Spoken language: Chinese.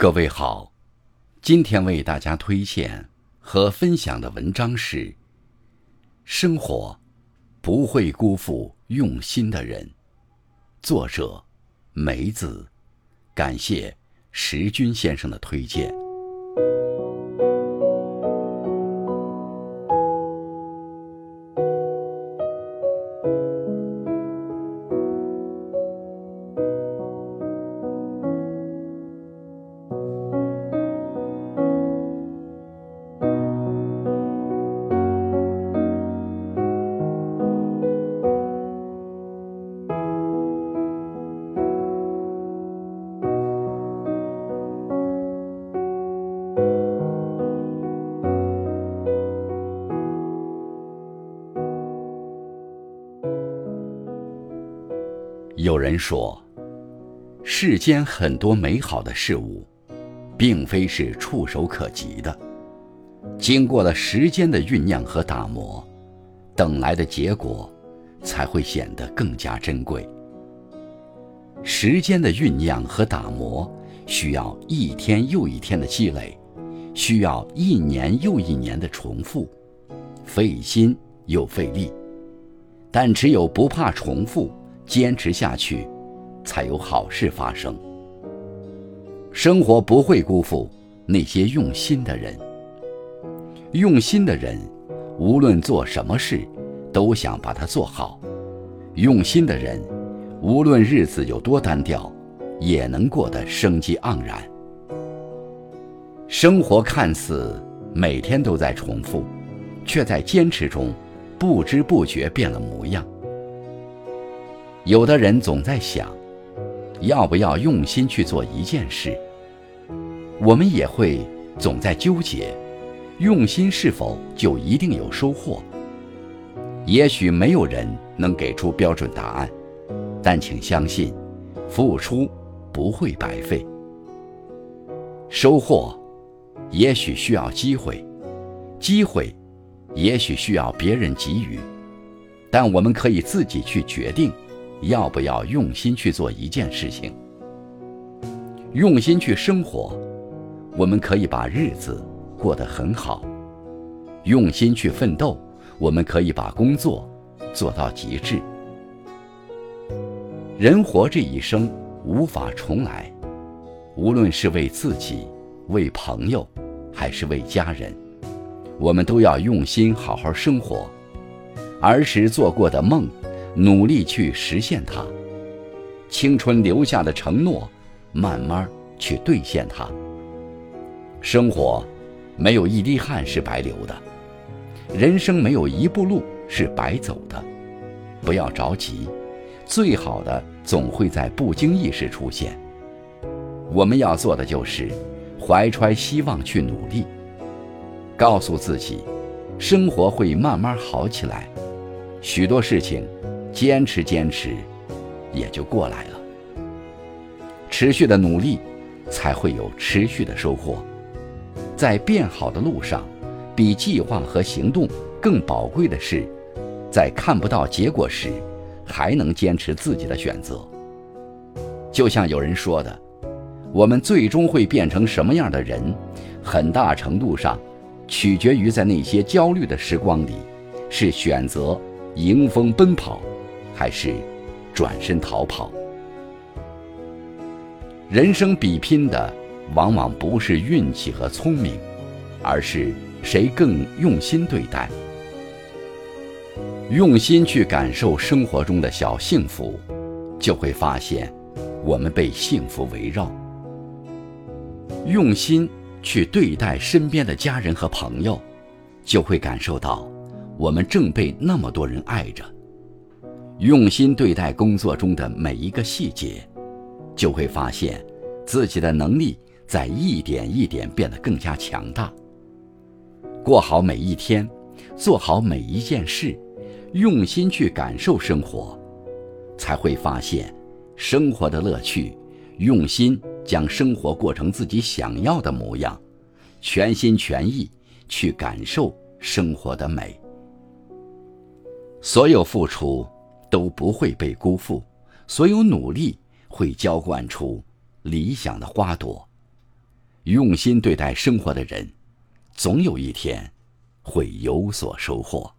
各位好，今天为大家推荐和分享的文章是《生活不会辜负用心的人》，作者梅子，感谢石军先生的推荐。有人说，世间很多美好的事物，并非是触手可及的，经过了时间的酝酿和打磨，等来的结果，才会显得更加珍贵。时间的酝酿和打磨，需要一天又一天的积累，需要一年又一年的重复，费心又费力，但只有不怕重复。坚持下去，才有好事发生。生活不会辜负那些用心的人。用心的人，无论做什么事，都想把它做好。用心的人，无论日子有多单调，也能过得生机盎然。生活看似每天都在重复，却在坚持中，不知不觉变了模样。有的人总在想，要不要用心去做一件事。我们也会总在纠结，用心是否就一定有收获？也许没有人能给出标准答案，但请相信，付出不会白费。收获，也许需要机会，机会，也许需要别人给予，但我们可以自己去决定。要不要用心去做一件事情？用心去生活，我们可以把日子过得很好；用心去奋斗，我们可以把工作做到极致。人活这一生无法重来，无论是为自己、为朋友，还是为家人，我们都要用心好好生活。儿时做过的梦。努力去实现它，青春留下的承诺，慢慢去兑现它。生活没有一滴汗是白流的，人生没有一步路是白走的。不要着急，最好的总会在不经意时出现。我们要做的就是怀揣希望去努力，告诉自己，生活会慢慢好起来。许多事情。坚持坚持，也就过来了。持续的努力，才会有持续的收获。在变好的路上，比计划和行动更宝贵的是，在看不到结果时，还能坚持自己的选择。就像有人说的，我们最终会变成什么样的人，很大程度上，取决于在那些焦虑的时光里，是选择迎风奔跑。还是转身逃跑。人生比拼的往往不是运气和聪明，而是谁更用心对待。用心去感受生活中的小幸福，就会发现我们被幸福围绕。用心去对待身边的家人和朋友，就会感受到我们正被那么多人爱着。用心对待工作中的每一个细节，就会发现自己的能力在一点一点变得更加强大。过好每一天，做好每一件事，用心去感受生活，才会发现生活的乐趣。用心将生活过成自己想要的模样，全心全意去感受生活的美。所有付出。都不会被辜负，所有努力会浇灌出理想的花朵。用心对待生活的人，总有一天会有所收获。